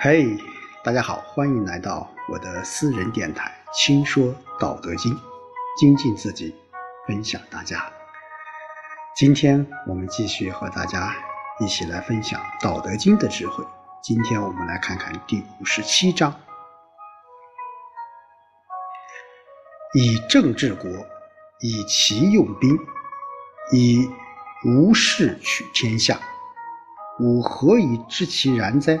嘿，大家好，欢迎来到我的私人电台《轻说道德经》，精进自己，分享大家。今天我们继续和大家一起来分享《道德经》的智慧。今天我们来看看第五十七章：以政治国，以其用兵，以无事取天下。吾何以知其然哉？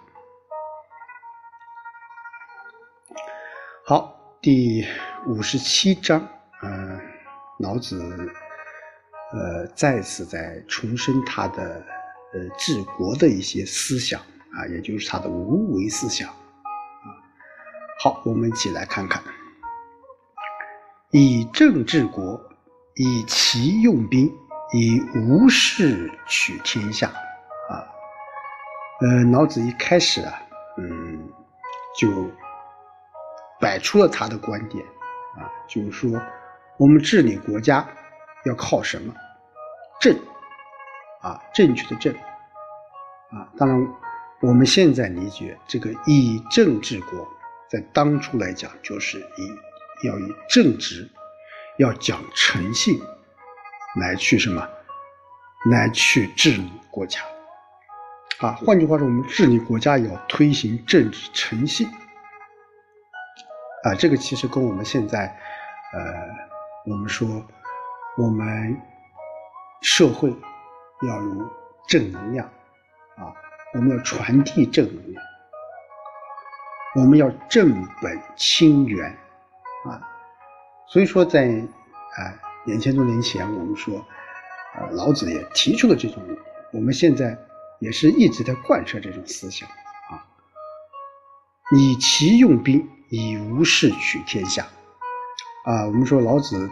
第五十七章，嗯，老子，呃，再次在重申他的呃治国的一些思想啊，也就是他的无为思想啊。好，我们一起来看看，以政治国，以其用兵，以无事取天下啊。呃，老子一开始啊，嗯，就。摆出了他的观点，啊，就是说，我们治理国家要靠什么？正，啊，正确的正，啊，当然，我们现在理解这个以政治国，在当初来讲，就是以要以正直，要讲诚信，来去什么？来去治理国家，啊，换句话说，我们治理国家也要推行政治诚信。啊，这个其实跟我们现在，呃，我们说，我们社会要有正能量，啊，我们要传递正能量，我们要正本清源，啊，所以说在啊两千多年前，我们说，啊，老子也提出了这种，我们现在也是一直在贯彻这种思想，啊，以其用兵。以无事取天下，啊，我们说老子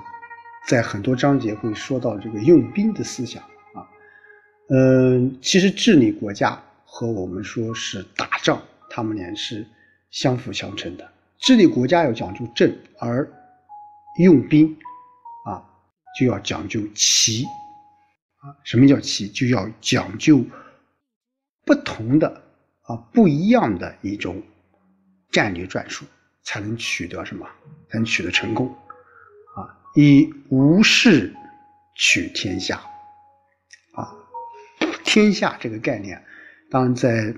在很多章节会说到这个用兵的思想啊，嗯，其实治理国家和我们说是打仗，他们俩是相辅相成的。治理国家要讲究正，而用兵啊就要讲究奇啊。什么叫奇？就要讲究不同的啊不一样的一种战略战术。才能取得什么？才能取得成功啊！以无事取天下啊！天下这个概念，当然在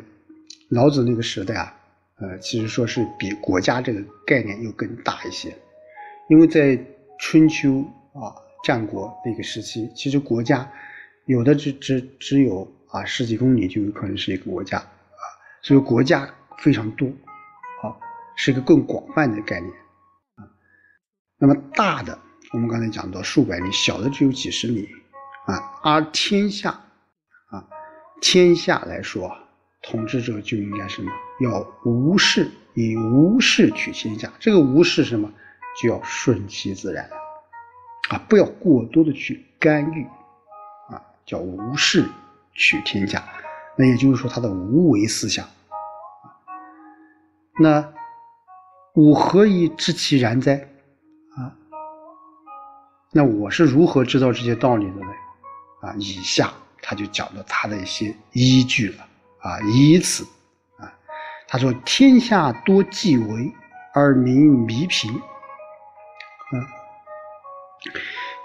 老子那个时代啊，呃，其实说是比国家这个概念又更大一些，因为在春秋啊、战国那个时期，其实国家有的只只只有啊十几公里就有可能是一个国家啊，所以国家非常多。是一个更广泛的概念啊。那么大的，我们刚才讲到数百里，小的只有几十里啊。而天下啊，天下来说，统治者就应该什么？要无事，以无事取天下。这个无事什么？就要顺其自然啊，不要过多的去干预啊，叫无事取天下。那也就是说，他的无为思想，那。吾何以知其然哉？啊，那我是如何知道这些道理的呢？啊，以下他就讲了他的一些依据了。啊，以此，啊，他说：天下多忌为，而民弥贫。啊，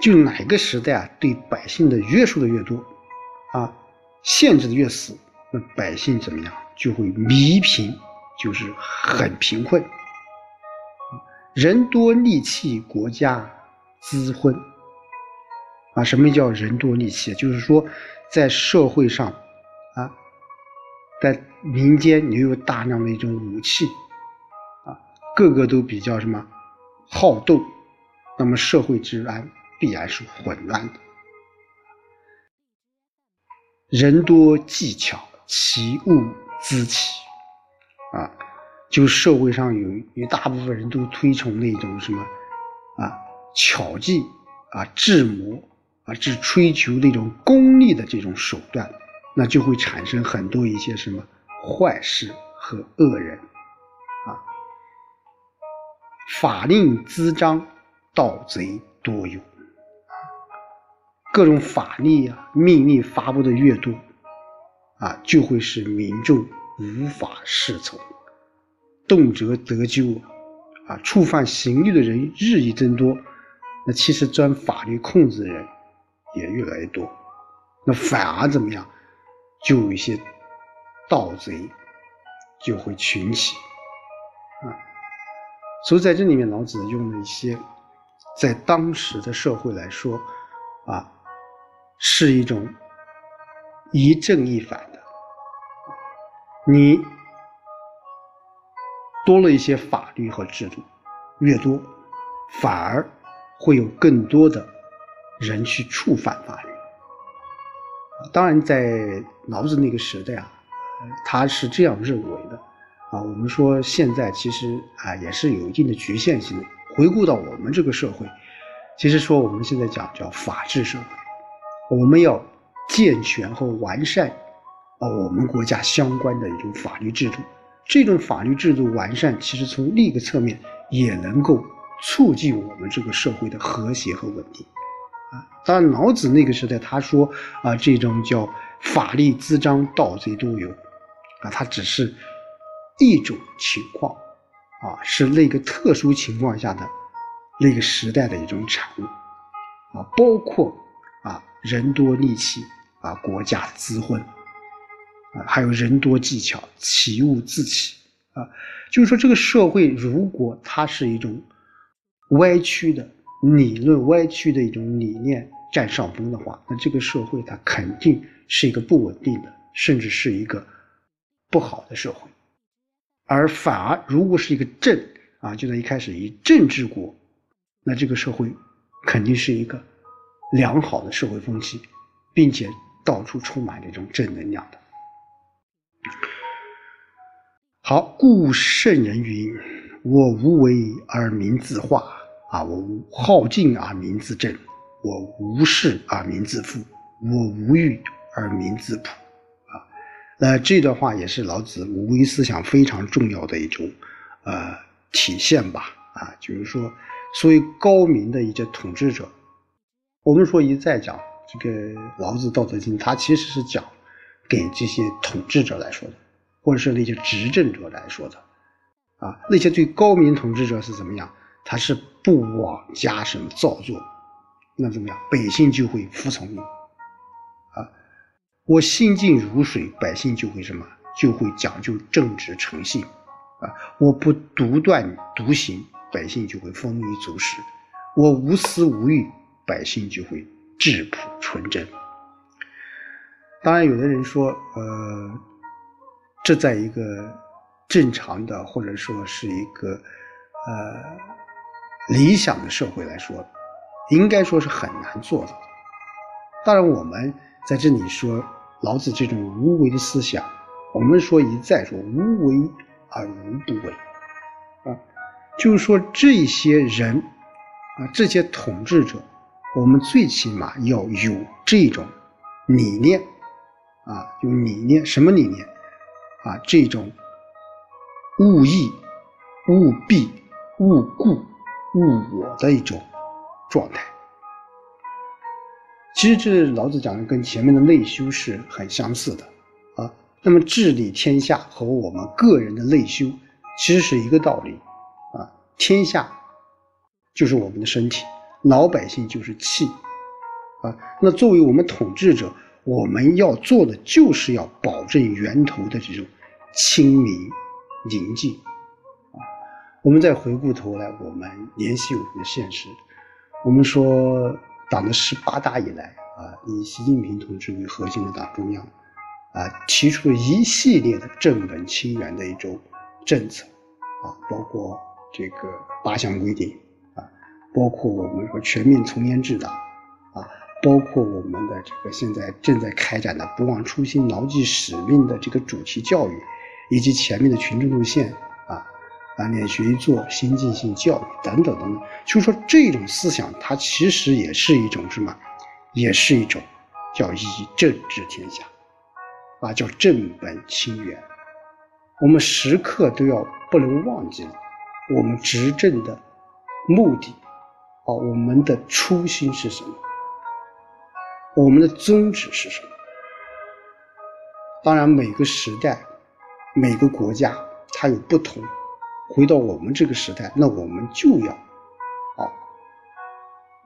就哪个时代啊，对百姓的约束的越多，啊，限制的越死，那百姓怎么样？就会弥贫，就是很贫困。人多利器，国家滋昏。啊，什么叫人多利器？就是说，在社会上，啊，在民间，你有大量的一种武器，啊，个个都比较什么好斗，那么社会治安必然是混乱的。人多技巧，其物滋起。啊，就社会上有一大部分人都推崇那种什么啊巧计啊智谋啊只追求那种功利的这种手段，那就会产生很多一些什么坏事和恶人啊。法令滋章，盗贼多有。各种法律啊、命令发布的越多，啊，就会使民众无法适从，动辄得咎，啊，触犯刑律的人日益增多，那其实钻法律空子的人也越来越多，那反而怎么样，就有一些盗贼就会群起，啊，所以在这里面，老子用了一些在当时的社会来说，啊。是一种一正一反的，你多了一些法律和制度，越多，反而会有更多的人去触犯法律。当然，在老子那个时代啊，他是这样认为的啊。我们说现在其实啊也是有一定的局限性的。回顾到我们这个社会，其实说我们现在讲叫法治社会。我们要健全和完善啊，我们国家相关的一种法律制度。这种法律制度完善，其实从另一个侧面也能够促进我们这个社会的和谐和稳定。啊，当然，老子那个时代他说啊，这种叫法律滋章，盗贼多有，啊，它只是一种情况，啊，是那个特殊情况下的那个时代的一种产物，啊，包括啊。人多利器啊，国家滋混还有人多技巧，奇物自起啊。就是说，这个社会如果它是一种歪曲的理论、歪曲的一种理念占上风的话，那这个社会它肯定是一个不稳定的，甚至是一个不好的社会。而反而如果是一个政啊，就在一开始以政治国，那这个社会肯定是一个。良好的社会风气，并且到处充满这种正能量的。好，故圣人云：“我无为而民自化，啊，我无好静而民自正，我无事而民自富，我无欲而民自朴。”啊，那这段话也是老子无为思想非常重要的一种呃体现吧。啊，就是说，所谓高明的一些统治者。我们说一再讲这个老子《道德经》，它其实是讲给这些统治者来说的，或者是那些执政者来说的，啊，那些最高明统治者是怎么样？他是不枉加什么造作，那怎么样？百姓就会服从你，啊，我心静如水，百姓就会什么？就会讲究正直诚信，啊，我不独断独行，百姓就会丰衣足食，我无私无欲。百姓就会质朴纯真。当然，有的人说，呃，这在一个正常的或者说是一个呃理想的社会来说，应该说是很难做到。当然，我们在这里说老子这种无为的思想，我们说一再说无为而无不为啊，就是说这些人啊，这些统治者。我们最起码要有这种理念啊，有理念，什么理念啊？这种勿义、勿必、勿故、勿我的一种状态。其实这老子讲的跟前面的内修是很相似的啊。那么治理天下和我们个人的内修其实是一个道理啊。天下就是我们的身体。老百姓就是气，啊，那作为我们统治者，我们要做的就是要保证源头的这种清明宁静，啊，我们再回过头来，我们联系我们的现实，我们说党的十八大以来，啊，以习近平同志为核心的党中央，啊，提出了一系列的正本清源的一种政策，啊，包括这个八项规定啊。包括我们说全面从严治党，啊，包括我们的这个现在正在开展的不忘初心、牢记使命的这个主题教育，以及前面的群众路线啊，啊，练学一做，先进性教育等等等等，就是说这种思想，它其实也是一种什么，也是一种叫以政治天下，啊，叫正本清源。我们时刻都要不能忘记我们执政的目的，啊，我们的初心是什么，我们的宗旨是什么。当然，每个时代、每个国家它有不同。回到我们这个时代，那我们就要啊，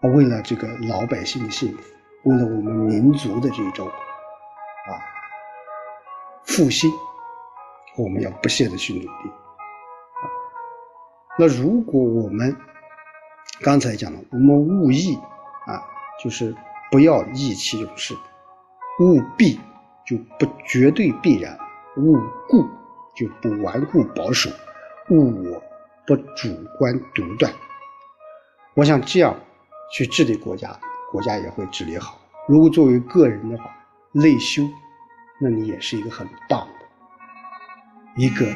为了这个老百姓的幸福，为了我们民族的这种啊复兴，我们要不懈的去努力。那如果我们刚才讲了，我们务意啊，就是不要意气用事，务必就不绝对必然，务固就不顽固保守。勿我不主观独断，我想这样去治理国家，国家也会治理好。如果作为个人的话，内修，那你也是一个很棒的、一个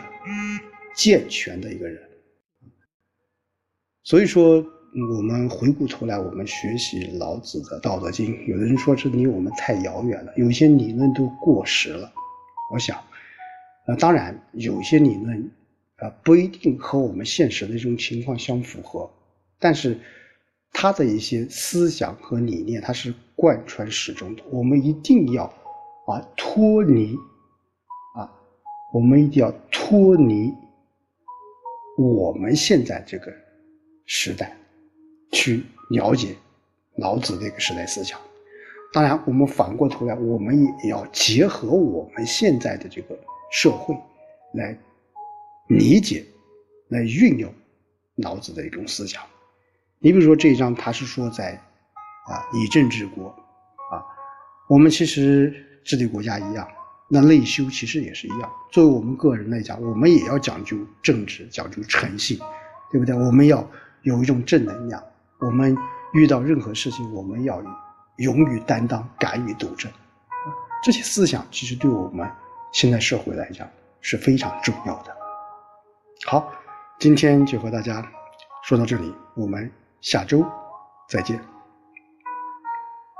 健全的一个人。所以说，我们回过头来，我们学习老子的《道德经》，有的人说这离我们太遥远了，有些理论都过时了。我想，呃，当然有些理论。啊，不一定和我们现实的这种情况相符合，但是他的一些思想和理念，它是贯穿始终的。我们一定要啊脱离啊，我们一定要脱离我们现在这个时代，去了解老子这个时代思想。当然，我们反过头来，我们也要结合我们现在的这个社会来。理解来运用老子的一种思想。你比如说这一章，他是说在啊以政治国啊，我们其实治理国家一样，那内修其实也是一样。作为我们个人来讲，我们也要讲究政治，讲究诚信，对不对？我们要有一种正能量。我们遇到任何事情，我们要勇于担当，敢于斗争。这些思想其实对我们现在社会来讲是非常重要的。好，今天就和大家说到这里，我们下周再见。